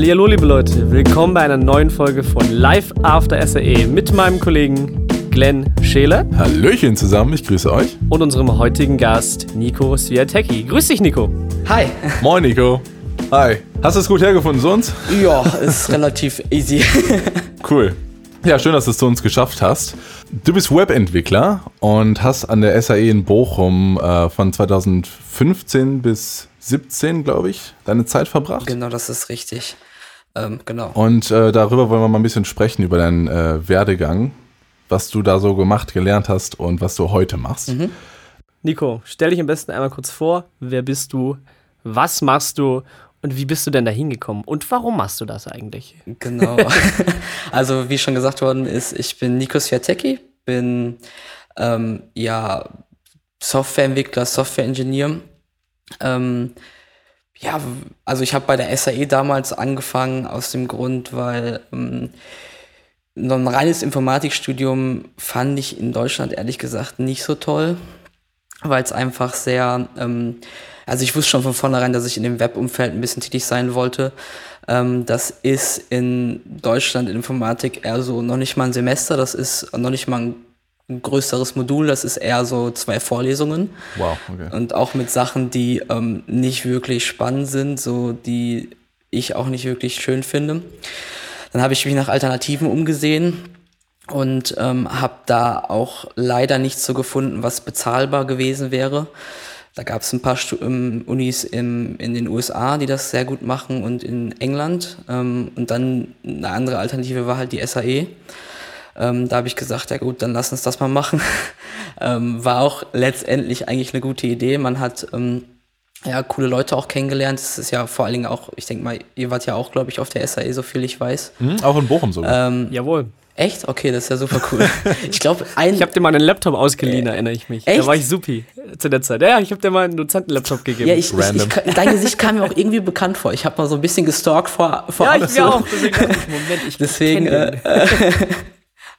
Hallo liebe Leute, willkommen bei einer neuen Folge von Live After SAE mit meinem Kollegen Glenn Scheele. Hallöchen zusammen, ich grüße euch. Und unserem heutigen Gast Nico Sviatecki. Grüß dich, Nico. Hi. Moin, Nico. Hi. Hast du es gut hergefunden zu uns? Ja, ist relativ easy. cool. Ja, schön, dass du es zu uns geschafft hast. Du bist Webentwickler und hast an der SAE in Bochum äh, von 2015 bis 17, glaube ich, deine Zeit verbracht. Genau, das ist richtig. Ähm, genau. Und äh, darüber wollen wir mal ein bisschen sprechen, über deinen äh, Werdegang, was du da so gemacht, gelernt hast und was du heute machst. Mhm. Nico, stell dich am besten einmal kurz vor. Wer bist du? Was machst du? Und wie bist du denn da hingekommen? Und warum machst du das eigentlich? Genau. also, wie schon gesagt worden ist, ich bin Nikos Sviatecki, bin ähm, ja Softwareentwickler, Softwareingenieur. Ähm, ja, also ich habe bei der SAE damals angefangen aus dem Grund, weil ähm, ein reines Informatikstudium fand ich in Deutschland ehrlich gesagt nicht so toll, weil es einfach sehr ähm, also ich wusste schon von vornherein, dass ich in dem Webumfeld ein bisschen tätig sein wollte. Ähm, das ist in Deutschland in Informatik eher so noch nicht mal ein Semester, das ist noch nicht mal ein größeres Modul, das ist eher so zwei Vorlesungen. Wow, okay. Und auch mit Sachen, die ähm, nicht wirklich spannend sind, so die ich auch nicht wirklich schön finde. Dann habe ich mich nach Alternativen umgesehen und ähm, habe da auch leider nichts so gefunden, was bezahlbar gewesen wäre. Da gab es ein paar Stu ähm, Unis im, in den USA, die das sehr gut machen und in England. Ähm, und dann eine andere Alternative war halt die SAE. Ähm, da habe ich gesagt, ja gut, dann lass uns das mal machen. ähm, war auch letztendlich eigentlich eine gute Idee. Man hat ähm, ja coole Leute auch kennengelernt. Das ist ja vor allen Dingen auch, ich denke mal, ihr wart ja auch, glaube ich, auf der SAE, so viel ich weiß. Mhm, auch in Bochum sogar. Ähm, Jawohl. Echt? Okay, das ist ja super cool. Ich glaube, ein. Ich habe dir mal einen Laptop ausgeliehen, äh, erinnere ich mich. Echt? Da war ich supi zu der Zeit. Ja, ich habe dir mal einen Dozenten-Laptop gegeben. Ja, ich, ich, ich, dein Gesicht kam mir auch irgendwie bekannt vor. Ich habe mal so ein bisschen gestalkt vor, vor Ja, ich mir auch. Moment, ich Deswegen. Äh, äh,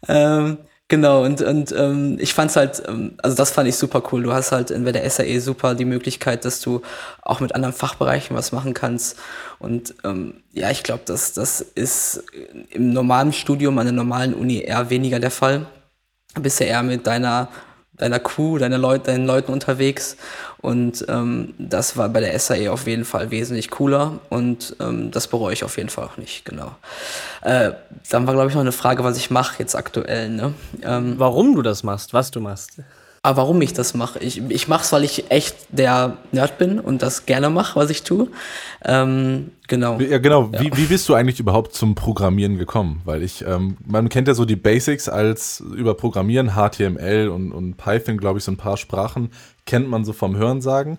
ähm, Genau, und, und ähm, ich fand's halt, ähm, also das fand ich super cool. Du hast halt in der SAE super die Möglichkeit, dass du auch mit anderen Fachbereichen was machen kannst. Und ähm, ja, ich glaube, das, das ist im normalen Studium an der normalen Uni eher weniger der Fall. Bist ja eher mit deiner deiner Crew, deine Leute, deinen Leuten unterwegs. Und ähm, das war bei der SAE auf jeden Fall wesentlich cooler und ähm, das bereue ich auf jeden Fall auch nicht, genau. Äh, dann war, glaube ich, noch eine Frage, was ich mache jetzt aktuell. Ne? Ähm, Warum du das machst, was du machst. Aber warum ich das mache? Ich, ich mache es, weil ich echt der Nerd bin und das gerne mache, was ich tue. Ähm, genau. Ja, genau. Ja. Wie, wie bist du eigentlich überhaupt zum Programmieren gekommen? Weil ich, ähm, man kennt ja so die Basics als über Programmieren, HTML und, und Python, glaube ich, so ein paar Sprachen kennt man so vom Hörensagen.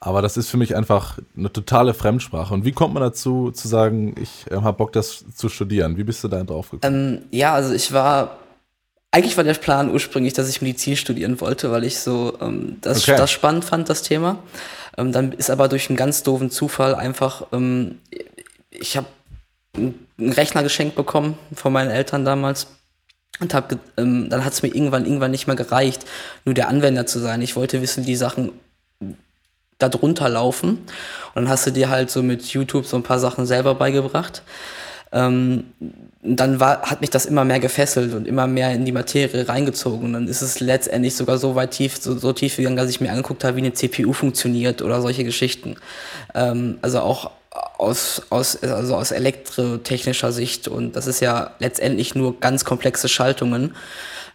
Aber das ist für mich einfach eine totale Fremdsprache. Und wie kommt man dazu, zu sagen, ich äh, habe Bock, das zu studieren? Wie bist du da drauf gekommen? Ähm, ja, also ich war eigentlich war der Plan ursprünglich, dass ich Medizin studieren wollte, weil ich so ähm, das, okay. das spannend fand, das Thema. Ähm, dann ist aber durch einen ganz doofen Zufall einfach, ähm, ich habe einen Rechner geschenkt bekommen von meinen Eltern damals und hab, ähm, dann hat es mir irgendwann irgendwann nicht mehr gereicht, nur der Anwender zu sein. Ich wollte wissen, wie die Sachen da drunter laufen. Und dann hast du dir halt so mit YouTube so ein paar Sachen selber beigebracht. Ähm, dann war, hat mich das immer mehr gefesselt und immer mehr in die Materie reingezogen. Und dann ist es letztendlich sogar so weit tief, so, so tief gegangen, dass ich mir angeguckt habe, wie eine CPU funktioniert oder solche Geschichten. Ähm, also auch aus, aus, also aus elektrotechnischer Sicht. Und das ist ja letztendlich nur ganz komplexe Schaltungen.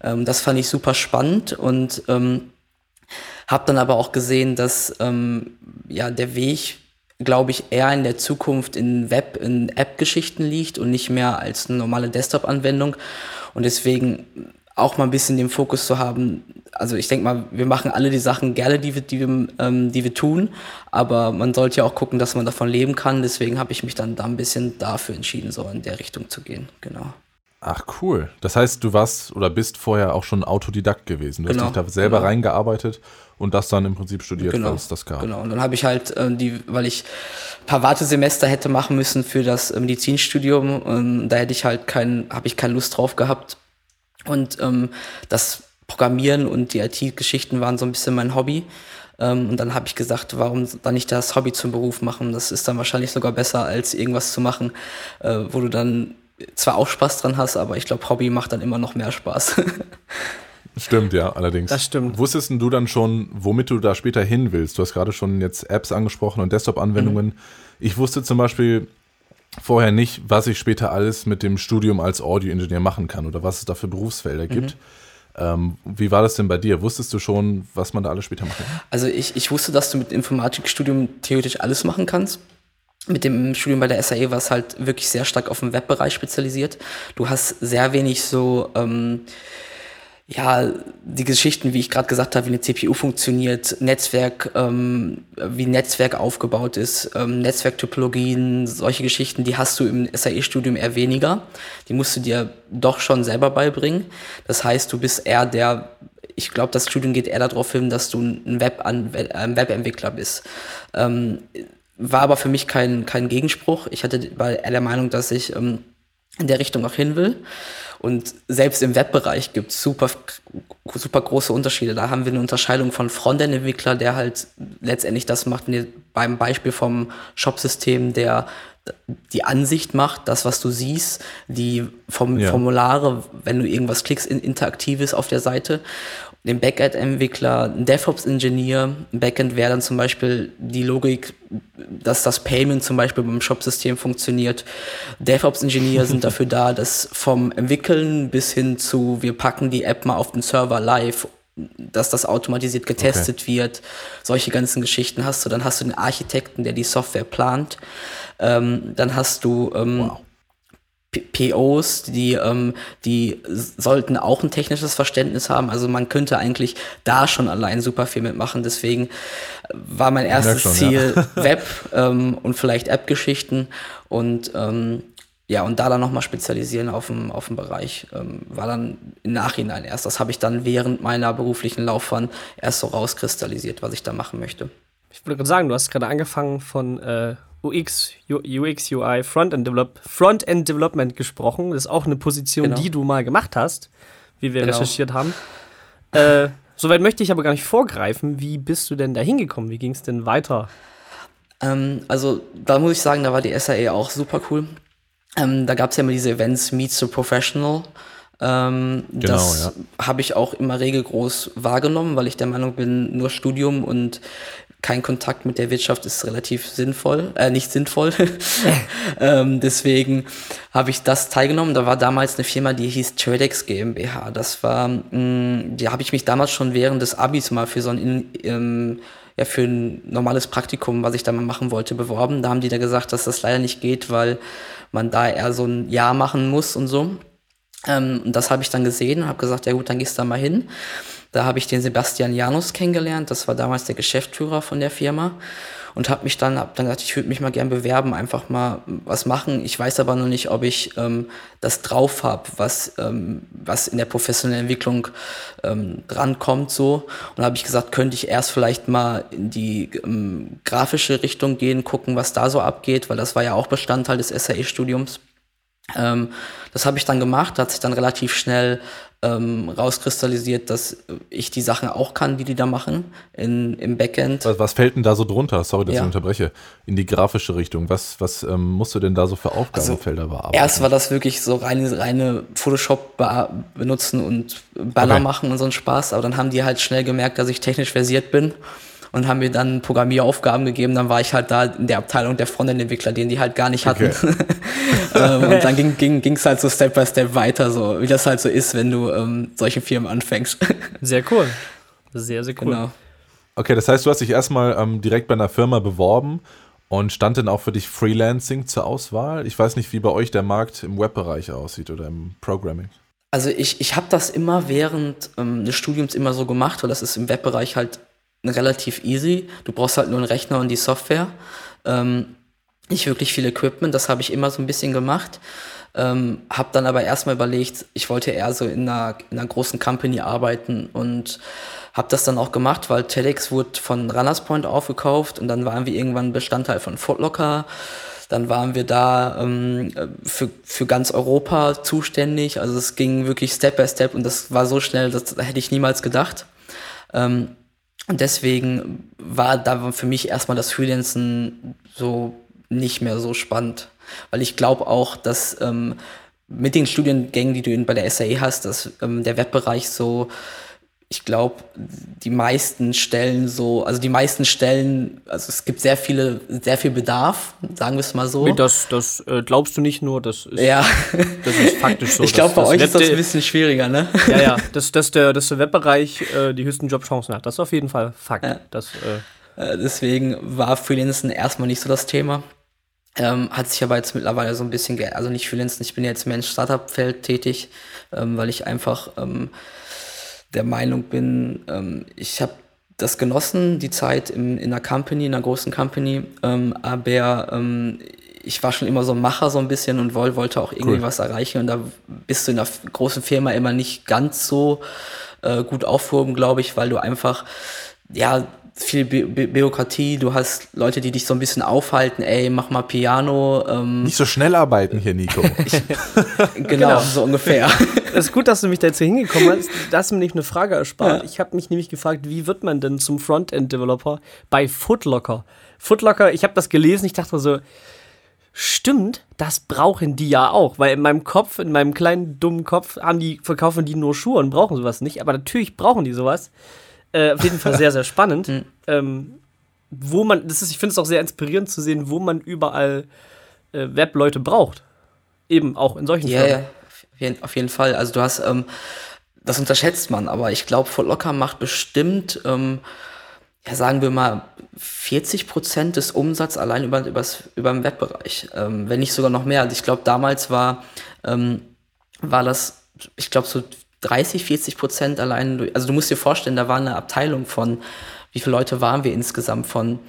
Ähm, das fand ich super spannend und ähm, habe dann aber auch gesehen, dass ähm, ja der Weg glaube ich, eher in der Zukunft in Web-, in App-Geschichten liegt und nicht mehr als eine normale Desktop-Anwendung. Und deswegen auch mal ein bisschen den Fokus zu haben. Also ich denke mal, wir machen alle die Sachen gerne, die wir, die wir, ähm, die wir tun, aber man sollte ja auch gucken, dass man davon leben kann. Deswegen habe ich mich dann da ein bisschen dafür entschieden, so in der Richtung zu gehen. Genau. Ach cool. Das heißt, du warst oder bist vorher auch schon Autodidakt gewesen. Du genau, hast dich da selber genau. reingearbeitet und das dann im Prinzip studiert, genau, es das gab. Genau. Und dann habe ich halt äh, die, weil ich ein paar Wartesemester hätte machen müssen für das äh, Medizinstudium, ähm, da hätte ich halt kein, habe ich keine Lust drauf gehabt. Und ähm, das Programmieren und die IT-Geschichten waren so ein bisschen mein Hobby. Ähm, und dann habe ich gesagt, warum dann nicht das Hobby zum Beruf machen? Das ist dann wahrscheinlich sogar besser, als irgendwas zu machen, äh, wo du dann zwar auch Spaß dran hast, aber ich glaube, Hobby macht dann immer noch mehr Spaß. Stimmt, ja, allerdings. Das stimmt. Wusstest du dann schon, womit du da später hin willst? Du hast gerade schon jetzt Apps angesprochen und Desktop-Anwendungen. Mhm. Ich wusste zum Beispiel vorher nicht, was ich später alles mit dem Studium als Audio-Ingenieur machen kann oder was es da für Berufsfelder gibt. Mhm. Ähm, wie war das denn bei dir? Wusstest du schon, was man da alles später machen kann? Also ich, ich wusste, dass du mit Informatikstudium theoretisch alles machen kannst. Mit dem Studium bei der SAE war es halt wirklich sehr stark auf den Webbereich spezialisiert. Du hast sehr wenig so ähm, ja, die Geschichten, wie ich gerade gesagt habe, wie eine CPU funktioniert, Netzwerk, ähm, wie Netzwerk aufgebaut ist, ähm, Netzwerktypologien, solche Geschichten, die hast du im SAE-Studium eher weniger. Die musst du dir doch schon selber beibringen. Das heißt, du bist eher der, ich glaube, das Studium geht eher darauf hin, dass du ein, Web ein Webentwickler bist. Ähm, war aber für mich kein, kein Gegenspruch. Ich hatte eher der Meinung, dass ich ähm, in der Richtung auch hin will. Und selbst im Webbereich gibt es super, super große Unterschiede. Da haben wir eine Unterscheidung von Frontend-Entwickler, der halt letztendlich das macht, beim Beispiel vom Shop-System, der die Ansicht macht, das, was du siehst, die vom ja. Formulare, wenn du irgendwas klickst, in interaktives auf der Seite den Backend-Entwickler, ein DevOps-Ingenieur. Backend wäre dann zum Beispiel die Logik, dass das Payment zum Beispiel beim Shop-System funktioniert. DevOps-Ingenieur sind dafür da, dass vom Entwickeln bis hin zu, wir packen die App mal auf den Server live, dass das automatisiert getestet okay. wird. Solche ganzen Geschichten hast du. Dann hast du den Architekten, der die Software plant. Ähm, dann hast du ähm, wow POs, die, ähm, die sollten auch ein technisches Verständnis haben. Also man könnte eigentlich da schon allein super viel mitmachen. Deswegen war mein erstes schon, Ziel ja. Web ähm, und vielleicht App-Geschichten und ähm, ja, und da dann nochmal spezialisieren auf dem, auf dem Bereich. Ähm, war dann im Nachhinein erst. Das habe ich dann während meiner beruflichen Laufbahn erst so rauskristallisiert, was ich da machen möchte. Ich wollte gerade sagen, du hast gerade angefangen von äh UX, UX, UI, Frontend, Develop, Frontend Development gesprochen. Das ist auch eine Position, genau. die du mal gemacht hast, wie wir genau. recherchiert haben. Äh, Soweit möchte ich aber gar nicht vorgreifen. Wie bist du denn da hingekommen? Wie ging es denn weiter? Ähm, also, da muss ich sagen, da war die SAE auch super cool. Ähm, da gab es ja immer diese Events Meet the Professional. Ähm, genau, das ja. habe ich auch immer regelgroß wahrgenommen, weil ich der Meinung bin, nur Studium und kein Kontakt mit der Wirtschaft ist relativ sinnvoll, äh, nicht sinnvoll. ähm, deswegen habe ich das teilgenommen. Da war damals eine Firma, die hieß Tradex GmbH. Das war, mh, mm, die habe ich mich damals schon während des Abis mal für so ein, ähm, ja, für ein normales Praktikum, was ich da mal machen wollte, beworben. Da haben die da gesagt, dass das leider nicht geht, weil man da eher so ein Jahr machen muss und so. Ähm, und das habe ich dann gesehen und habe gesagt, ja gut, dann gehst du da mal hin. Da habe ich den Sebastian Janus kennengelernt. Das war damals der Geschäftsführer von der Firma und habe mich dann, hab dann gesagt, ich würde mich mal gern bewerben, einfach mal was machen. Ich weiß aber noch nicht, ob ich ähm, das drauf habe, was, ähm, was in der professionellen Entwicklung ähm, drankommt. So. Und habe ich gesagt, könnte ich erst vielleicht mal in die ähm, grafische Richtung gehen, gucken, was da so abgeht, weil das war ja auch Bestandteil des SAE-Studiums. Ähm, das habe ich dann gemacht, hat sich dann relativ schnell ähm, rauskristallisiert, dass ich die Sachen auch kann, die die da machen in, im Backend. Was, was fällt denn da so drunter? Sorry, dass ja. ich unterbreche. In die grafische Richtung. Was, was ähm, musst du denn da so für Aufgabenfelder also, bearbeiten? Erst war das wirklich so reine, reine Photoshop benutzen und Banner okay. machen und so ein Spaß. Aber dann haben die halt schnell gemerkt, dass ich technisch versiert bin und haben mir dann Programmieraufgaben gegeben. Dann war ich halt da in der Abteilung der Frontend-Entwickler, den die halt gar nicht hatten. Okay. ähm, und dann ging ging ging's halt so Step by Step weiter, so wie das halt so ist, wenn du ähm, solche Firmen anfängst. sehr cool. Sehr, sehr cool. Genau. Okay, das heißt, du hast dich erstmal ähm, direkt bei einer Firma beworben und stand denn auch für dich Freelancing zur Auswahl? Ich weiß nicht, wie bei euch der Markt im Webbereich aussieht oder im Programming. Also ich, ich habe das immer während ähm, des Studiums immer so gemacht, weil das ist im Webbereich halt relativ easy. Du brauchst halt nur einen Rechner und die Software. Ähm, nicht wirklich viel Equipment, das habe ich immer so ein bisschen gemacht. Ähm, habe dann aber erstmal überlegt, ich wollte eher so in einer, in einer großen Company arbeiten und habe das dann auch gemacht, weil TEDx wurde von Runners Point aufgekauft und dann waren wir irgendwann Bestandteil von Footlocker. Dann waren wir da ähm, für, für ganz Europa zuständig. Also es ging wirklich Step by Step und das war so schnell, das hätte ich niemals gedacht. Ähm, Und deswegen war da für mich erstmal das Freelancen so nicht mehr so spannend. Weil ich glaube auch, dass ähm, mit den Studiengängen, die du bei der SAE hast, dass ähm, der Webbereich so ich glaube, die meisten Stellen so, also die meisten Stellen, also es gibt sehr viele, sehr viel Bedarf, sagen wir es mal so. Das, das äh, glaubst du nicht nur, das ist, ja. das ist faktisch so. Ich glaube, bei euch Web ist das ein bisschen schwieriger, ne? Ja, ja, dass, dass, der, dass der Webbereich äh, die höchsten Jobchancen hat, das ist auf jeden Fall Fakt. Ja. Das, äh, äh Deswegen war Freelancen erstmal nicht so das Thema. Ähm, hat sich aber jetzt mittlerweile so ein bisschen, also nicht Freelancen, ich bin jetzt mehr im Startup-Feld tätig, ähm, weil ich einfach ähm, der Meinung bin, ähm, ich habe das genossen, die Zeit in, in einer Company, in einer großen Company, ähm, aber ähm, ich war schon immer so ein Macher so ein bisschen und woll, wollte auch irgendwie cool. was erreichen und da bist du in einer großen Firma immer nicht ganz so äh, gut aufgehoben, glaube ich, weil du einfach ja viel Bü Bürokratie, du hast Leute, die dich so ein bisschen aufhalten, ey, mach mal Piano. Ähm. Nicht so schnell arbeiten hier, Nico. ich, genau, genau, so ungefähr. Es ist gut, dass du mich da jetzt hier hingekommen hast. Da hast du mir nämlich eine Frage erspart. Ja. Ich habe mich nämlich gefragt, wie wird man denn zum Frontend-Developer bei Footlocker? Footlocker, ich habe das gelesen, ich dachte so, stimmt, das brauchen die ja auch, weil in meinem Kopf, in meinem kleinen dummen Kopf, haben die, verkaufen die nur Schuhe und brauchen sowas nicht, aber natürlich brauchen die sowas. Äh, auf jeden Fall sehr, sehr spannend. Mhm. ähm, wo man, das ist, ich finde es auch sehr inspirierend zu sehen, wo man überall äh, Webleute braucht. Eben auch in solchen ja, Firmen. Ja, auf jeden Fall. Also du hast, ähm, das unterschätzt man, aber ich glaube, Locker macht bestimmt, ähm, ja, sagen wir mal, 40 Prozent des Umsatzes allein über, übers, über den Webbereich. Ähm, wenn nicht sogar noch mehr. Also ich glaube, damals war, ähm, war das, ich glaube, so 30, 40 Prozent allein. Also du musst dir vorstellen, da war eine Abteilung von, wie viele Leute waren wir insgesamt? Von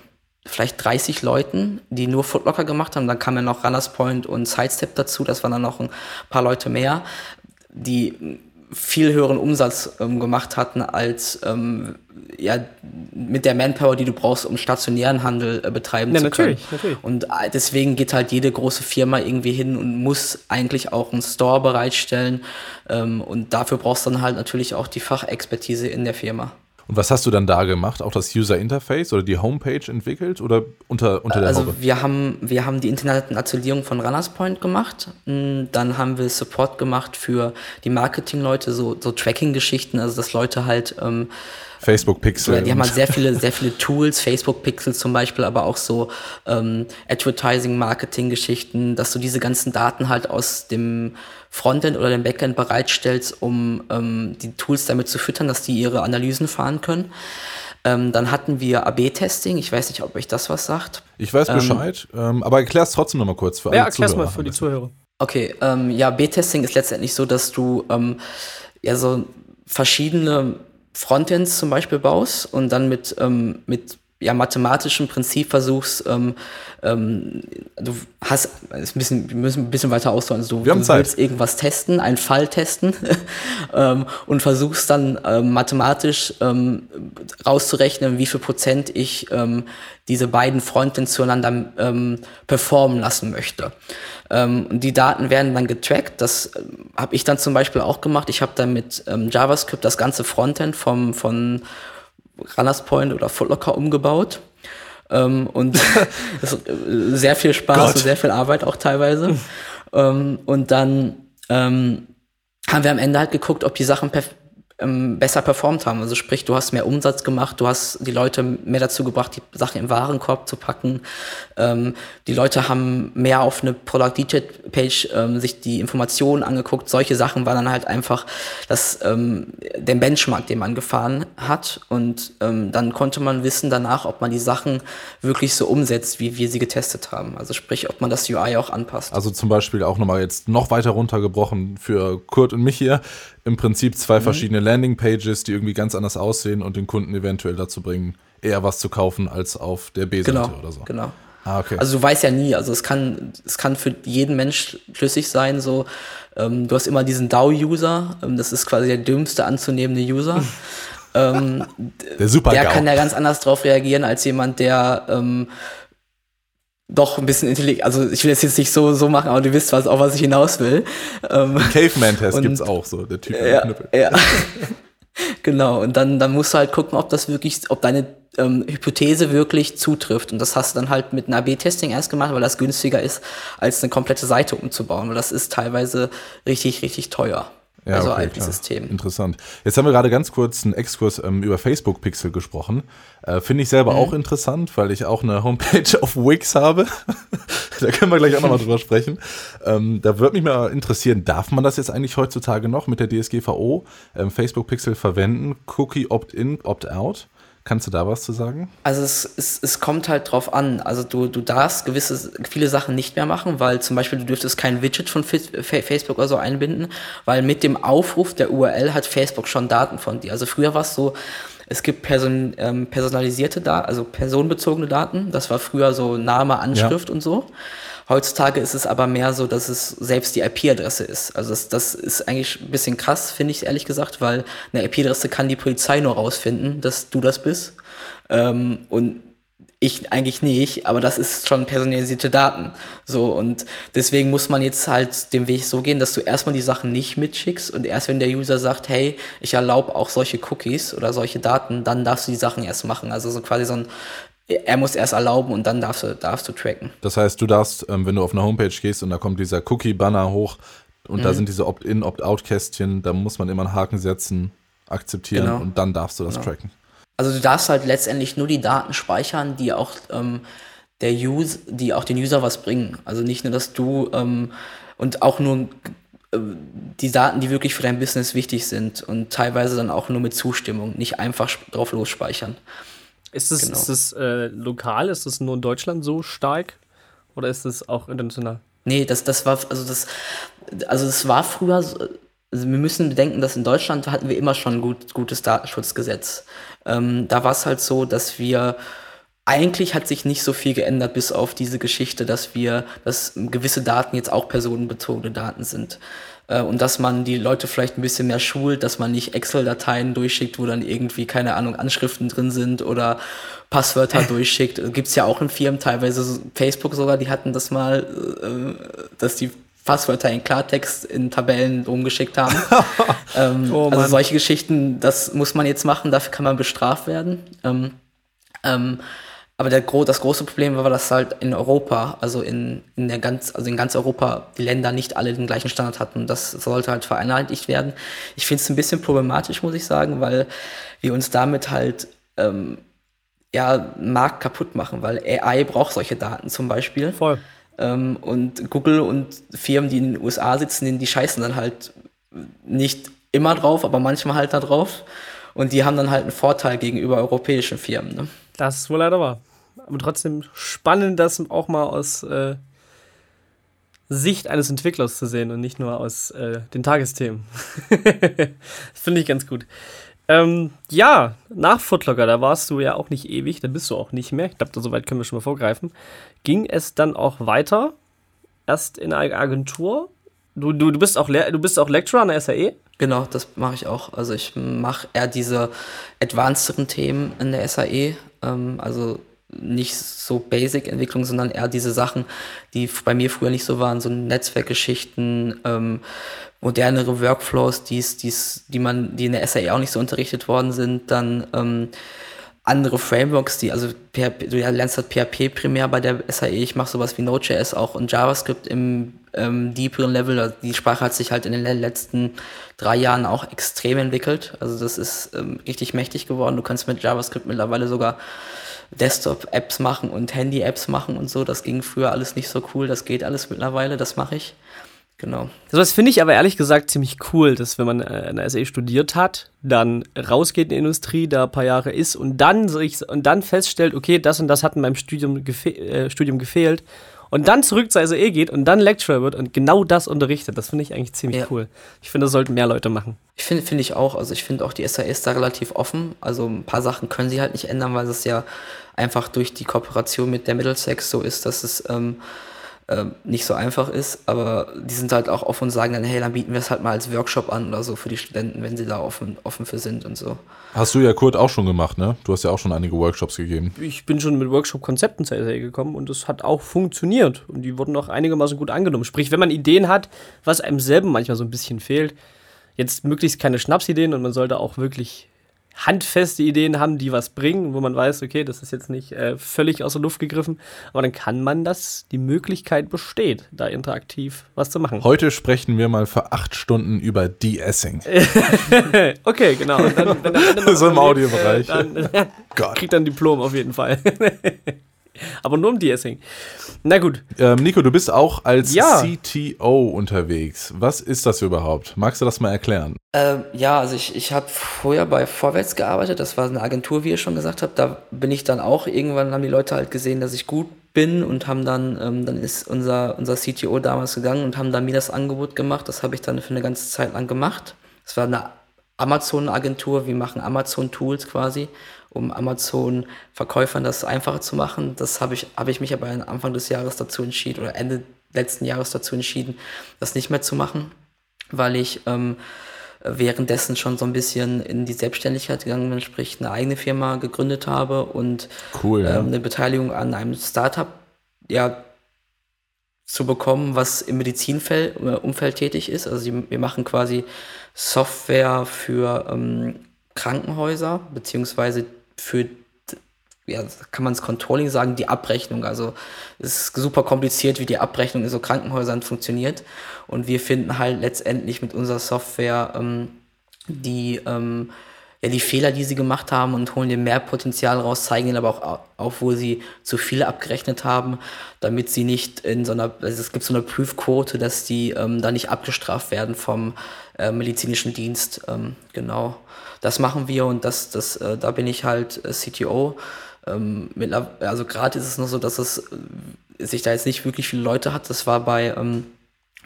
vielleicht 30 Leuten, die nur Footlocker gemacht haben. Dann kam ja noch Runners Point und Sidestep dazu. Das waren dann noch ein paar Leute mehr, die viel höheren Umsatz ähm, gemacht hatten als ähm, ja, mit der Manpower, die du brauchst, um stationären Handel äh, betreiben ja, zu natürlich, können. Natürlich. Und äh, deswegen geht halt jede große Firma irgendwie hin und muss eigentlich auch einen Store bereitstellen. Ähm, und dafür brauchst du dann halt natürlich auch die Fachexpertise in der Firma. Und was hast du dann da gemacht? Auch das User Interface oder die Homepage entwickelt oder unter, unter der Also Haube? wir haben, wir haben die Internationalisierung von Runners Point gemacht. Mm, dann haben wir Support gemacht für die Marketingleute, so, so Tracking-Geschichten, also dass Leute halt ähm, Facebook Pixel. Die haben halt sehr viele, sehr viele Tools, Facebook Pixel zum Beispiel, aber auch so ähm, Advertising, Marketing-Geschichten, dass du diese ganzen Daten halt aus dem Frontend oder dem Backend bereitstellst, um ähm, die Tools damit zu füttern, dass die ihre Analysen fahren können. Ähm, dann hatten wir AB-Testing. Ich weiß nicht, ob euch das was sagt. Ich weiß ähm, Bescheid, ähm, aber erklär es trotzdem nochmal kurz für alle Ja, erklär es mal für die Zuhörer. Okay, ähm, ja, AB-Testing ist letztendlich so, dass du ähm, ja so verschiedene Frontends zum Beispiel baust und dann mit, ähm, mit ja, mathematischem Prinzip versuchst, ähm, ähm, du hast, ist ein bisschen, wir müssen ein bisschen weiter ausholen, also du, wir haben du Zeit. willst irgendwas testen, einen Fall testen ähm, und versuchst dann ähm, mathematisch ähm, rauszurechnen, wie viel Prozent ich ähm, diese beiden Frontends zueinander ähm, performen lassen möchte. Ähm, die Daten werden dann getrackt. Das äh, habe ich dann zum Beispiel auch gemacht. Ich habe dann mit ähm, JavaScript das ganze Frontend vom, von Runners Point oder Footlocker umgebaut. Ähm, und äh, sehr viel Spaß Gott. und sehr viel Arbeit auch teilweise. ähm, und dann ähm, haben wir am Ende halt geguckt, ob die Sachen ähm, besser performt haben. Also sprich, du hast mehr Umsatz gemacht, du hast die Leute mehr dazu gebracht, die Sachen im Warenkorb zu packen. Ähm, die Leute haben mehr auf eine Product Detail Page ähm, sich die Informationen angeguckt. Solche Sachen waren dann halt einfach das, ähm, der Benchmark, den man gefahren hat. Und ähm, dann konnte man wissen danach, ob man die Sachen wirklich so umsetzt, wie wir sie getestet haben. Also sprich, ob man das UI auch anpasst. Also zum Beispiel auch nochmal jetzt noch weiter runtergebrochen für Kurt und mich hier im Prinzip zwei mhm. verschiedene Landingpages, die irgendwie ganz anders aussehen und den Kunden eventuell dazu bringen, eher was zu kaufen als auf der B-Seite genau, oder so. Genau. Ah, okay. Also du weißt ja nie, also es kann, es kann für jeden Mensch schlüssig sein, so, ähm, du hast immer diesen DAO-User, ähm, das ist quasi der dümmste anzunehmende User. ähm, der super Der kann ja ganz anders drauf reagieren als jemand, der ähm, doch ein bisschen intelligent, also ich will das jetzt nicht so, so machen, aber du wisst was, auch was ich hinaus will. Ähm, Caveman-Test gibt's auch so, der Typ ja, Knüppel. Ja. genau, und dann, dann musst du halt gucken, ob das wirklich, ob deine ähm, Hypothese wirklich zutrifft. Und das hast du dann halt mit einem AB-Testing erst gemacht, weil das günstiger ist, als eine komplette Seite umzubauen, weil das ist teilweise richtig, richtig teuer. Ja, also okay, System. Interessant. Jetzt haben wir gerade ganz kurz einen Exkurs ähm, über Facebook Pixel gesprochen. Äh, Finde ich selber mhm. auch interessant, weil ich auch eine Homepage auf Wix habe. da können wir gleich auch nochmal drüber sprechen. Ähm, da würde mich mal interessieren, darf man das jetzt eigentlich heutzutage noch mit der DSGVO ähm, Facebook Pixel verwenden? Cookie Opt-in, Opt-out? Kannst du da was zu sagen? Also es, es, es kommt halt drauf an. Also du, du darfst gewisse, viele Sachen nicht mehr machen, weil zum Beispiel du dürftest kein Widget von Facebook oder so einbinden, weil mit dem Aufruf der URL hat Facebook schon Daten von dir. Also früher war es so, es gibt person, ähm, personalisierte Daten, also personenbezogene Daten. Das war früher so Name, Anschrift ja. und so. Heutzutage ist es aber mehr so, dass es selbst die IP-Adresse ist. Also das, das ist eigentlich ein bisschen krass, finde ich ehrlich gesagt, weil eine IP-Adresse kann die Polizei nur rausfinden, dass du das bist. Ähm, und ich eigentlich nicht, aber das ist schon personalisierte Daten. So, und deswegen muss man jetzt halt den Weg so gehen, dass du erstmal die Sachen nicht mitschickst und erst wenn der User sagt, hey, ich erlaube auch solche Cookies oder solche Daten, dann darfst du die Sachen erst machen. Also so quasi so ein er muss erst erlauben und dann darfst du, darfst du tracken. Das heißt, du darfst, ähm, wenn du auf eine Homepage gehst und da kommt dieser Cookie-Banner hoch und mhm. da sind diese Opt-in, Opt-out-Kästchen, da muss man immer einen Haken setzen, akzeptieren genau. und dann darfst du das genau. tracken. Also du darfst halt letztendlich nur die Daten speichern, die auch ähm, der Use, die auch den User was bringen. Also nicht nur, dass du ähm, und auch nur äh, die Daten, die wirklich für dein Business wichtig sind und teilweise dann auch nur mit Zustimmung, nicht einfach drauf losspeichern. Ist es, genau. ist es äh, lokal? Ist es nur in Deutschland so stark? Oder ist es auch international? Nee, das, das war, also das, also das war früher, also wir müssen bedenken, dass in Deutschland hatten wir immer schon ein gut, gutes Datenschutzgesetz. Ähm, da war es halt so, dass wir, eigentlich hat sich nicht so viel geändert, bis auf diese Geschichte, dass wir, dass gewisse Daten jetzt auch personenbezogene Daten sind. Äh, und dass man die Leute vielleicht ein bisschen mehr schult, dass man nicht Excel-Dateien durchschickt, wo dann irgendwie, keine Ahnung, Anschriften drin sind oder Passwörter durchschickt. Gibt's ja auch in Firmen, teilweise Facebook sogar, die hatten das mal, äh, dass die Passwörter in Klartext in Tabellen rumgeschickt haben. ähm, oh, also solche Geschichten, das muss man jetzt machen, dafür kann man bestraft werden. Ähm, ähm, aber der, das große Problem war, dass halt in Europa, also in, in der ganz, also in ganz Europa, die Länder nicht alle den gleichen Standard hatten. Das sollte halt vereinheitlicht werden. Ich finde es ein bisschen problematisch, muss ich sagen, weil wir uns damit halt ähm, ja, Markt kaputt machen, weil AI braucht solche Daten zum Beispiel. Voll. Ähm, und Google und Firmen, die in den USA sitzen, die scheißen dann halt nicht immer drauf, aber manchmal halt da drauf. Und die haben dann halt einen Vorteil gegenüber europäischen Firmen. Ne? Das ist wohl leider wahr. Aber trotzdem spannend, das auch mal aus äh, Sicht eines Entwicklers zu sehen und nicht nur aus äh, den Tagesthemen. Finde ich ganz gut. Ähm, ja, nach Footlocker, da warst du ja auch nicht ewig, da bist du auch nicht mehr. Ich glaube, so weit können wir schon mal vorgreifen. Ging es dann auch weiter? Erst in einer Agentur? Du, du, du, bist, auch du bist auch Lecturer an der SAE? Genau, das mache ich auch. Also ich mache eher diese advancederen Themen in der SAE. Ähm, also nicht so Basic-Entwicklung, sondern eher diese Sachen, die bei mir früher nicht so waren, so Netzwerkgeschichten, ähm, modernere Workflows, die's, die's, die man, die in der SAE auch nicht so unterrichtet worden sind, dann ähm, andere Frameworks, die, also PHP, du lernst halt PHP primär bei der SAE, ich mache sowas wie Node.js auch und JavaScript im ähm, deeperen Level. Also die Sprache hat sich halt in den letzten drei Jahren auch extrem entwickelt. Also das ist ähm, richtig mächtig geworden. Du kannst mit JavaScript mittlerweile sogar Desktop-Apps machen und Handy-Apps machen und so. Das ging früher alles nicht so cool. Das geht alles mittlerweile, das mache ich. Genau. Das finde ich aber ehrlich gesagt ziemlich cool, dass wenn man äh, in der SE studiert hat, dann rausgeht in die Industrie, da ein paar Jahre ist und dann sich und dann feststellt, okay, das und das hat in meinem Studium, gefe äh, Studium gefehlt und dann zurück zur SAE geht und dann Lecturer wird und genau das unterrichtet. Das finde ich eigentlich ziemlich ja. cool. Ich finde, das sollten mehr Leute machen. Ich finde finde ich auch. Also ich finde auch die SAE ist da relativ offen. Also ein paar Sachen können sie halt nicht ändern, weil es ja einfach durch die Kooperation mit der Middlesex so ist, dass es ähm, äh, nicht so einfach ist, aber die sind halt auch offen und sagen dann, hey, dann bieten wir es halt mal als Workshop an oder so für die Studenten, wenn sie da offen, offen für sind und so. Hast du ja Kurt auch schon gemacht, ne? Du hast ja auch schon einige Workshops gegeben. Ich bin schon mit Workshop-Konzepten zur SAE gekommen und es hat auch funktioniert und die wurden auch einigermaßen gut angenommen. Sprich, wenn man Ideen hat, was einem selber manchmal so ein bisschen fehlt, jetzt möglichst keine Schnapsideen und man sollte auch wirklich handfeste Ideen haben, die was bringen, wo man weiß, okay, das ist jetzt nicht äh, völlig aus der Luft gegriffen, aber dann kann man das, die Möglichkeit besteht, da interaktiv was zu machen. Heute sprechen wir mal für acht Stunden über De-Essing. okay, genau. Und dann, so im Audiobereich. Äh, dann, kriegt dann Diplom auf jeden Fall. Aber nur um De-Essing. Na gut. Ähm, Nico, du bist auch als ja. CTO unterwegs. Was ist das überhaupt? Magst du das mal erklären? Ähm, ja, also ich, ich habe vorher bei Vorwärts gearbeitet. Das war eine Agentur, wie ihr schon gesagt habt. Da bin ich dann auch, irgendwann haben die Leute halt gesehen, dass ich gut bin und haben dann, ähm, dann ist unser, unser CTO damals gegangen und haben dann mir das Angebot gemacht. Das habe ich dann für eine ganze Zeit lang gemacht. Das war eine Amazon-Agentur. Wir machen Amazon-Tools quasi um Amazon-Verkäufern das einfacher zu machen. Das habe ich, habe ich mich aber Anfang des Jahres dazu entschieden oder Ende letzten Jahres dazu entschieden, das nicht mehr zu machen, weil ich ähm, währenddessen schon so ein bisschen in die Selbstständigkeit gegangen bin, sprich eine eigene Firma gegründet habe und cool, ja. ähm, eine Beteiligung an einem Startup ja, zu bekommen, was im Medizinumfeld tätig ist. Also wir machen quasi Software für ähm, Krankenhäuser, beziehungsweise für ja, kann man es Controlling sagen, die Abrechnung. Also es ist super kompliziert, wie die Abrechnung in so Krankenhäusern funktioniert. Und wir finden halt letztendlich mit unserer Software ähm, die, ähm, ja, die Fehler, die sie gemacht haben und holen dir mehr Potenzial raus, zeigen ihnen aber auch auf, wo sie zu viel abgerechnet haben, damit sie nicht in so einer, also es gibt so eine Prüfquote, dass die ähm, da nicht abgestraft werden vom äh, medizinischen Dienst. Ähm, genau das machen wir und das, das, äh, da bin ich halt äh, CTO. Ähm, also gerade ist es noch so, dass es äh, sich da jetzt nicht wirklich viele Leute hat. Das war bei, ähm,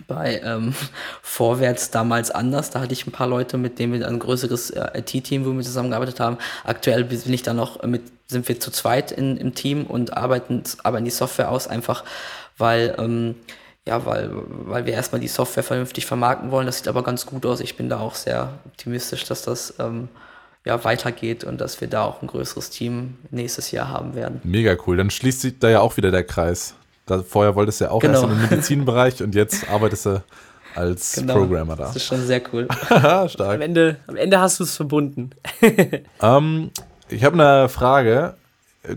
bei ähm, Vorwärts damals anders. Da hatte ich ein paar Leute, mit denen wir ein größeres äh, IT-Team, wo wir zusammengearbeitet haben. Aktuell bin ich da noch mit, sind wir zu zweit in, im Team und arbeiten, arbeiten die Software aus, einfach weil ähm, ja, weil, weil wir erstmal die Software vernünftig vermarkten wollen. Das sieht aber ganz gut aus. Ich bin da auch sehr optimistisch, dass das ähm, ja, weitergeht und dass wir da auch ein größeres Team nächstes Jahr haben werden. Mega cool. Dann schließt sich da ja auch wieder der Kreis. Da, vorher wolltest du ja auch genau. erst im Medizinbereich und jetzt arbeitest du als genau. Programmer da. Das ist schon sehr cool. Stark. Am Ende, am Ende hast du es verbunden. ähm, ich habe eine Frage.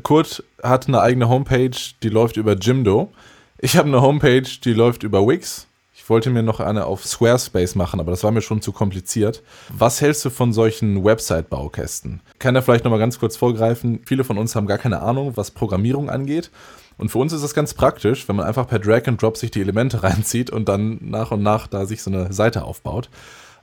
Kurt hat eine eigene Homepage, die läuft über Jimdo. Ich habe eine Homepage, die läuft über Wix. Ich wollte mir noch eine auf Squarespace machen, aber das war mir schon zu kompliziert. Was hältst du von solchen Website-Baukästen? Kann er vielleicht noch mal ganz kurz vorgreifen? Viele von uns haben gar keine Ahnung, was Programmierung angeht. Und für uns ist das ganz praktisch, wenn man einfach per Drag and Drop sich die Elemente reinzieht und dann nach und nach da sich so eine Seite aufbaut.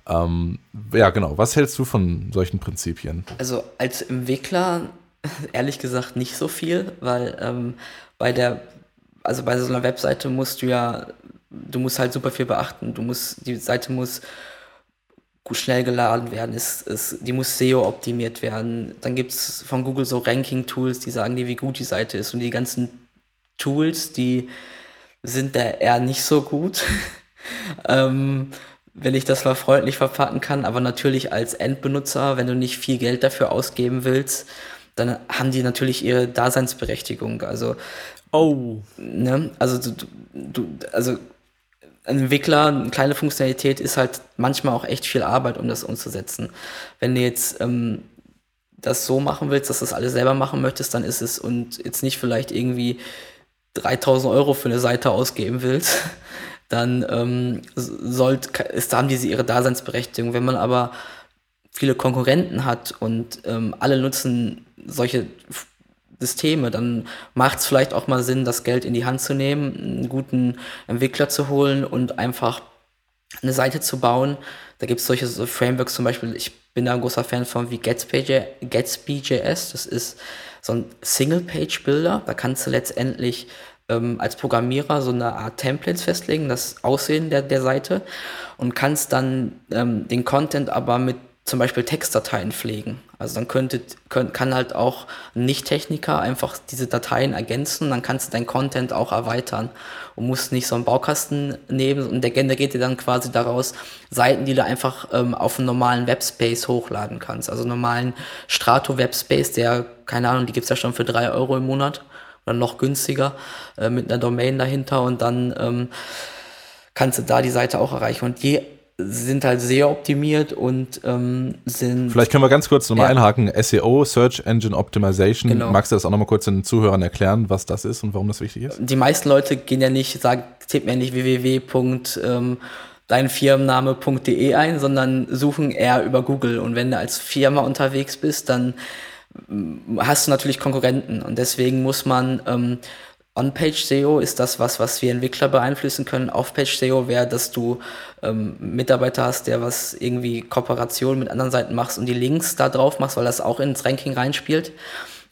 Ähm, ja, genau. Was hältst du von solchen Prinzipien? Also als Entwickler ehrlich gesagt nicht so viel, weil ähm, bei der also bei so einer Webseite musst du ja, du musst halt super viel beachten. Du musst, die Seite muss schnell geladen werden, es, es, die muss SEO optimiert werden. Dann gibt es von Google so Ranking-Tools, die sagen dir, wie gut die Seite ist. Und die ganzen Tools, die sind da eher nicht so gut. ähm, wenn ich das mal freundlich verpacken kann, aber natürlich als Endbenutzer, wenn du nicht viel Geld dafür ausgeben willst, dann haben die natürlich ihre Daseinsberechtigung. Also Oh. Ne? Also, du, du, also ein Entwickler, eine kleine Funktionalität ist halt manchmal auch echt viel Arbeit, um das umzusetzen. Wenn du jetzt ähm, das so machen willst, dass du das alles selber machen möchtest, dann ist es und jetzt nicht vielleicht irgendwie 3000 Euro für eine Seite ausgeben willst, dann ähm, sollt, ist, haben diese ihre Daseinsberechtigung. Wenn man aber viele Konkurrenten hat und ähm, alle nutzen solche Systeme, dann macht es vielleicht auch mal Sinn, das Geld in die Hand zu nehmen, einen guten Entwickler zu holen und einfach eine Seite zu bauen. Da gibt es solche so Frameworks zum Beispiel, ich bin da ein großer Fan von wie Gatsby.js. Das ist so ein Single-Page-Builder. Da kannst du letztendlich ähm, als Programmierer so eine Art Templates festlegen, das Aussehen der, der Seite und kannst dann ähm, den Content aber mit zum Beispiel Textdateien pflegen. Also dann könnte, könnt, kann halt auch ein Nicht-Techniker einfach diese Dateien ergänzen, dann kannst du dein Content auch erweitern und musst nicht so einen Baukasten nehmen und der generiert dir dann quasi daraus Seiten, die du einfach ähm, auf einen normalen Webspace hochladen kannst. Also normalen Strato-Webspace, der, keine Ahnung, die gibt's ja schon für drei Euro im Monat oder noch günstiger äh, mit einer Domain dahinter und dann ähm, kannst du da die Seite auch erreichen. Und je sind halt sehr optimiert und ähm, sind. Vielleicht können wir ganz kurz nochmal ja. einhaken. SEO, Search Engine Optimization. Genau. Magst du das auch nochmal kurz den Zuhörern erklären, was das ist und warum das wichtig ist? Die meisten Leute gehen ja nicht, sagen, tipp mir nicht www. Ähm, ein, sondern suchen eher über Google. Und wenn du als Firma unterwegs bist, dann mm, hast du natürlich Konkurrenten. Und deswegen muss man ähm, On-Page-SEO ist das was, was wir Entwickler beeinflussen können. Off-Page-SEO wäre, dass du ähm, Mitarbeiter hast, der was irgendwie Kooperation mit anderen Seiten machst und die Links da drauf machst, weil das auch ins Ranking reinspielt.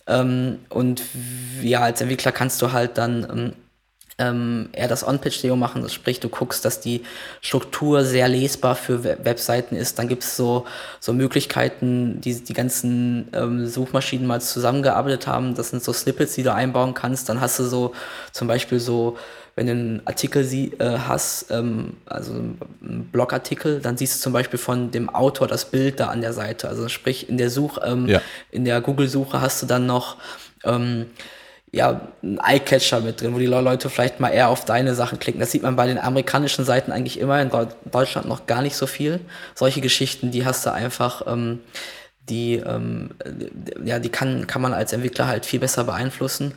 Ähm, und ja, als Entwickler kannst du halt dann ähm, ähm, eher das On-Page-SEO machen. Das sprich, du guckst, dass die Struktur sehr lesbar für Webseiten ist. Dann gibt es so, so Möglichkeiten, die die ganzen ähm, Suchmaschinen mal zusammengearbeitet haben. Das sind so Snippets, die du einbauen kannst. Dann hast du so zum Beispiel so wenn du einen Artikel sie, äh, hast, ähm, also einen Blogartikel, dann siehst du zum Beispiel von dem Autor das Bild da an der Seite. Also sprich, in der Such, ähm, ja. in der Google-Suche hast du dann noch ähm, ja, ein Eyecatcher mit drin, wo die Leute vielleicht mal eher auf deine Sachen klicken. Das sieht man bei den amerikanischen Seiten eigentlich immer, in Deutschland noch gar nicht so viel. Solche Geschichten, die hast du einfach, ähm, die, ähm, ja, die kann, kann man als Entwickler halt viel besser beeinflussen.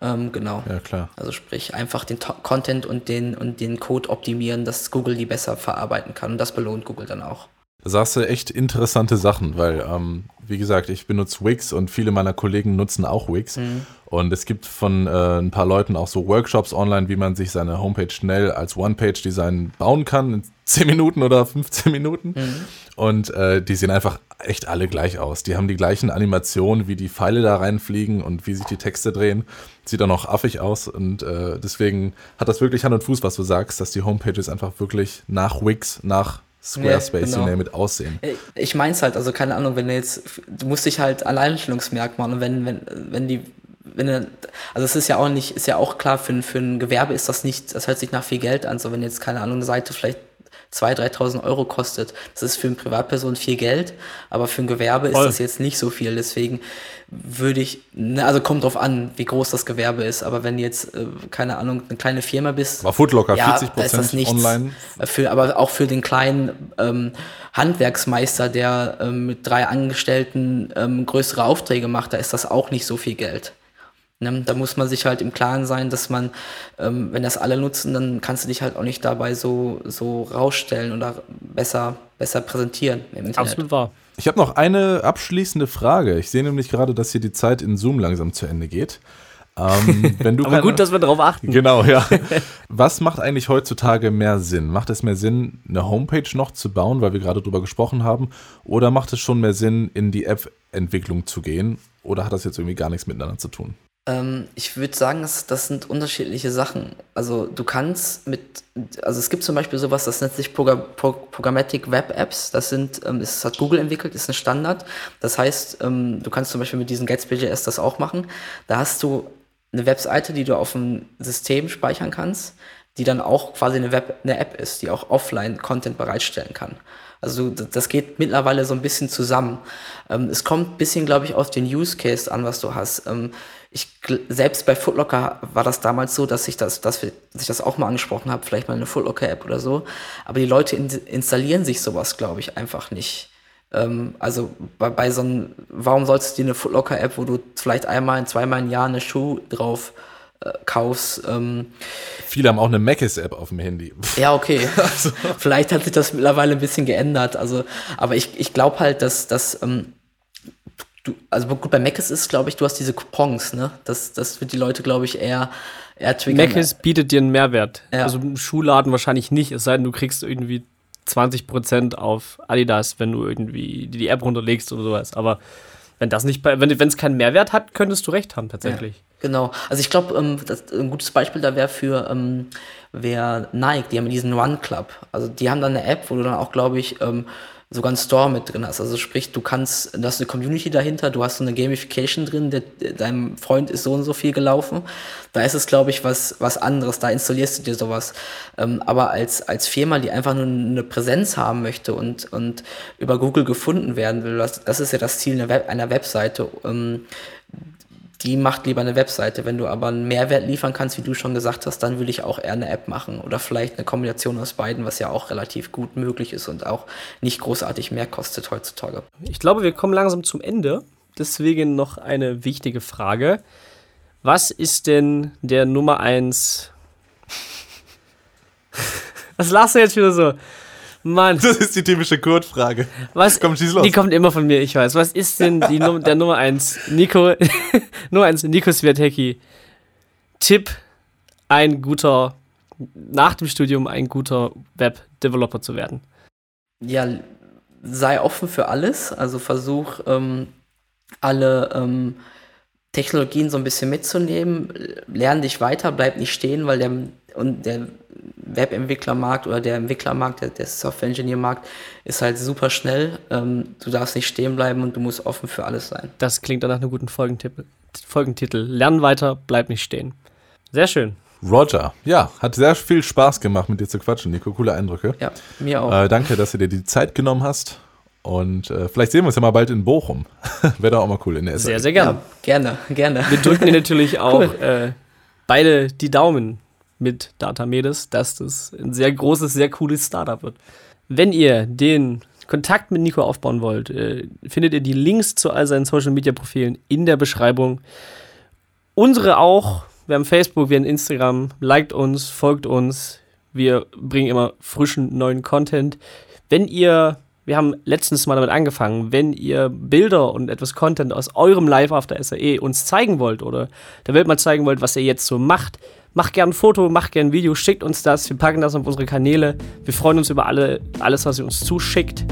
Ähm, genau. Ja, klar. Also sprich, einfach den to Content und den, und den Code optimieren, dass Google die besser verarbeiten kann. Und das belohnt Google dann auch. Sagst du echt interessante Sachen, weil, ähm, wie gesagt, ich benutze Wix und viele meiner Kollegen nutzen auch Wix. Mhm. Und es gibt von äh, ein paar Leuten auch so Workshops online, wie man sich seine Homepage schnell als One-Page-Design bauen kann, in 10 Minuten oder 15 Minuten. Mhm. Und äh, die sehen einfach echt alle gleich aus. Die haben die gleichen Animationen, wie die Pfeile da reinfliegen und wie sich die Texte drehen. Sieht auch noch affig aus. Und äh, deswegen hat das wirklich Hand und Fuß, was du sagst, dass die Homepages einfach wirklich nach Wix, nach Squarespace, ja, genau. you name it, aussehen. Äh, ich mein's halt, also keine Ahnung, wenn du jetzt, du musst dich halt Alleinstellungsmerkmal und wenn, wenn, wenn die, wenn du, also es ist ja auch nicht, ist ja auch klar, für, für ein Gewerbe ist das nicht, das hört sich nach viel Geld an, so wenn jetzt, keine Ahnung, eine Seite vielleicht 2.000, 3.000 Euro kostet. Das ist für eine Privatperson viel Geld, aber für ein Gewerbe Voll. ist das jetzt nicht so viel. Deswegen würde ich, ne, also kommt drauf an, wie groß das Gewerbe ist, aber wenn jetzt, äh, keine Ahnung, eine kleine Firma bist. War Footlocker, ja, 40 Prozent online. Für, aber auch für den kleinen ähm, Handwerksmeister, der ähm, mit drei Angestellten ähm, größere Aufträge macht, da ist das auch nicht so viel Geld. Ne? Da muss man sich halt im Klaren sein, dass man, ähm, wenn das alle nutzen, dann kannst du dich halt auch nicht dabei so, so rausstellen oder besser, besser präsentieren im Internet. Absolut wahr. Ich habe noch eine abschließende Frage. Ich sehe nämlich gerade, dass hier die Zeit in Zoom langsam zu Ende geht. Ähm, wenn du Aber keine, gut, dass wir darauf achten. Genau, ja. Was macht eigentlich heutzutage mehr Sinn? Macht es mehr Sinn, eine Homepage noch zu bauen, weil wir gerade drüber gesprochen haben? Oder macht es schon mehr Sinn, in die App-Entwicklung zu gehen? Oder hat das jetzt irgendwie gar nichts miteinander zu tun? Ähm, ich würde sagen, das, das sind unterschiedliche Sachen. Also du kannst mit, also es gibt zum Beispiel sowas, das nennt sich Program, Pro, Programmatic Web Apps. Das sind, ähm, das hat Google entwickelt, ist ein Standard. Das heißt, ähm, du kannst zum Beispiel mit diesem Gatsby.js das auch machen. Da hast du eine Webseite, die du auf dem System speichern kannst, die dann auch quasi eine Web, eine App ist, die auch offline Content bereitstellen kann. Also das geht mittlerweile so ein bisschen zusammen. Ähm, es kommt ein bisschen, glaube ich, auf den Use Case an, was du hast. Ähm, ich selbst bei Footlocker war das damals so, dass ich das, dass, wir, dass ich das auch mal angesprochen habe, vielleicht mal eine Footlocker-App oder so. Aber die Leute in, installieren sich sowas, glaube ich, einfach nicht. Ähm, also bei, bei so einem, warum sollst du dir eine Footlocker-App, wo du vielleicht einmal, zweimal im Jahr eine Schuh drauf kaufst. Ähm, Viele haben auch eine Mac's-App auf dem Handy. Ja, okay. also. Vielleicht hat sich das mittlerweile ein bisschen geändert. Also, aber ich, ich glaube halt, dass, dass ähm, du, also gut, bei Mac's ist, glaube ich, du hast diese Coupons, ne? Das, das wird die Leute, glaube ich, eher, eher triggern. Mac's bietet dir einen Mehrwert. Ja. Also im Schuhladen wahrscheinlich nicht, es sei denn, du kriegst irgendwie 20% auf Adidas, wenn du irgendwie die App runterlegst oder sowas. Aber wenn das nicht, wenn es keinen Mehrwert hat, könntest du recht haben, tatsächlich. Ja, genau. Also ich glaube, ähm, ein gutes Beispiel da wäre für ähm, wär Nike, die haben diesen Run Club. Also die haben dann eine App, wo du dann auch, glaube ich, ähm, sogar einen Store mit drin hast. Also sprich, du kannst, du hast eine Community dahinter, du hast so eine Gamification drin, der, deinem Freund ist so und so viel gelaufen. Da ist es, glaube ich, was, was anderes, da installierst du dir sowas. Ähm, aber als, als Firma, die einfach nur eine Präsenz haben möchte und, und über Google gefunden werden will, das, das ist ja das Ziel einer, Web, einer Webseite, ähm, die macht lieber eine Webseite. Wenn du aber einen Mehrwert liefern kannst, wie du schon gesagt hast, dann würde ich auch eher eine App machen oder vielleicht eine Kombination aus beiden, was ja auch relativ gut möglich ist und auch nicht großartig mehr kostet heutzutage. Ich glaube, wir kommen langsam zum Ende. Deswegen noch eine wichtige Frage. Was ist denn der Nummer 1? Was lachst du jetzt wieder so? Mann. Das ist die typische Kurt-Frage. Was? Komm, schieß los. Die kommt immer von mir, ich weiß. Was ist denn die Num der Nummer 1? Nico, Nummer 1, Nico Swiatecki. Tipp, ein guter, nach dem Studium ein guter Web-Developer zu werden. Ja, sei offen für alles. Also versuch, ähm, alle ähm, Technologien so ein bisschen mitzunehmen. Lern dich weiter, bleib nicht stehen, weil der, und der Webentwicklermarkt oder der Entwicklermarkt, der, der Software-Engineer-Markt ist halt super schnell. Ähm, du darfst nicht stehen bleiben und du musst offen für alles sein. Das klingt dann nach einem guten Folgentitel. Folgentitel. Lern weiter, bleib nicht stehen. Sehr schön. Roger, ja, hat sehr viel Spaß gemacht, mit dir zu quatschen, Nico. Coole Eindrücke. Ja, mir auch. Äh, danke, dass du dir die Zeit genommen hast. Und äh, vielleicht sehen wir uns ja mal bald in Bochum. Wäre doch auch mal cool in der SAE. Sehr, sehr gerne. Ja, gerne, gerne. Wir drücken dir natürlich auch cool. äh, beide die Daumen mit Datamedes, dass das ein sehr großes, sehr cooles Startup wird. Wenn ihr den Kontakt mit Nico aufbauen wollt, äh, findet ihr die Links zu all seinen Social Media Profilen in der Beschreibung. Unsere auch. Wir haben Facebook, wir haben Instagram. Liked uns, folgt uns. Wir bringen immer frischen neuen Content. Wenn ihr wir haben letztens mal damit angefangen, wenn ihr Bilder und etwas Content aus eurem Live After SAE uns zeigen wollt oder der Welt mal zeigen wollt, was ihr jetzt so macht, macht gerne ein Foto, macht gerne ein Video, schickt uns das, wir packen das auf unsere Kanäle. Wir freuen uns über alle, alles, was ihr uns zuschickt.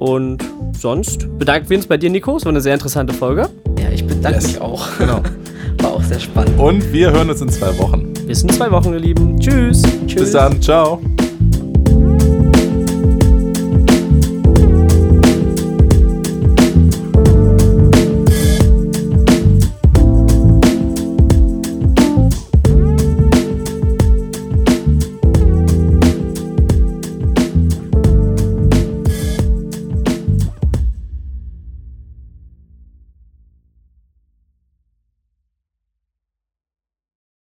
Und sonst bedanken wir uns bei dir, Nico. Es war eine sehr interessante Folge. Ja, ich bedanke yes. mich auch. Genau. War auch sehr spannend. Und wir hören uns in zwei Wochen. Bis in zwei Wochen, ihr Lieben. Tschüss. Tschüss. Bis dann. Ciao.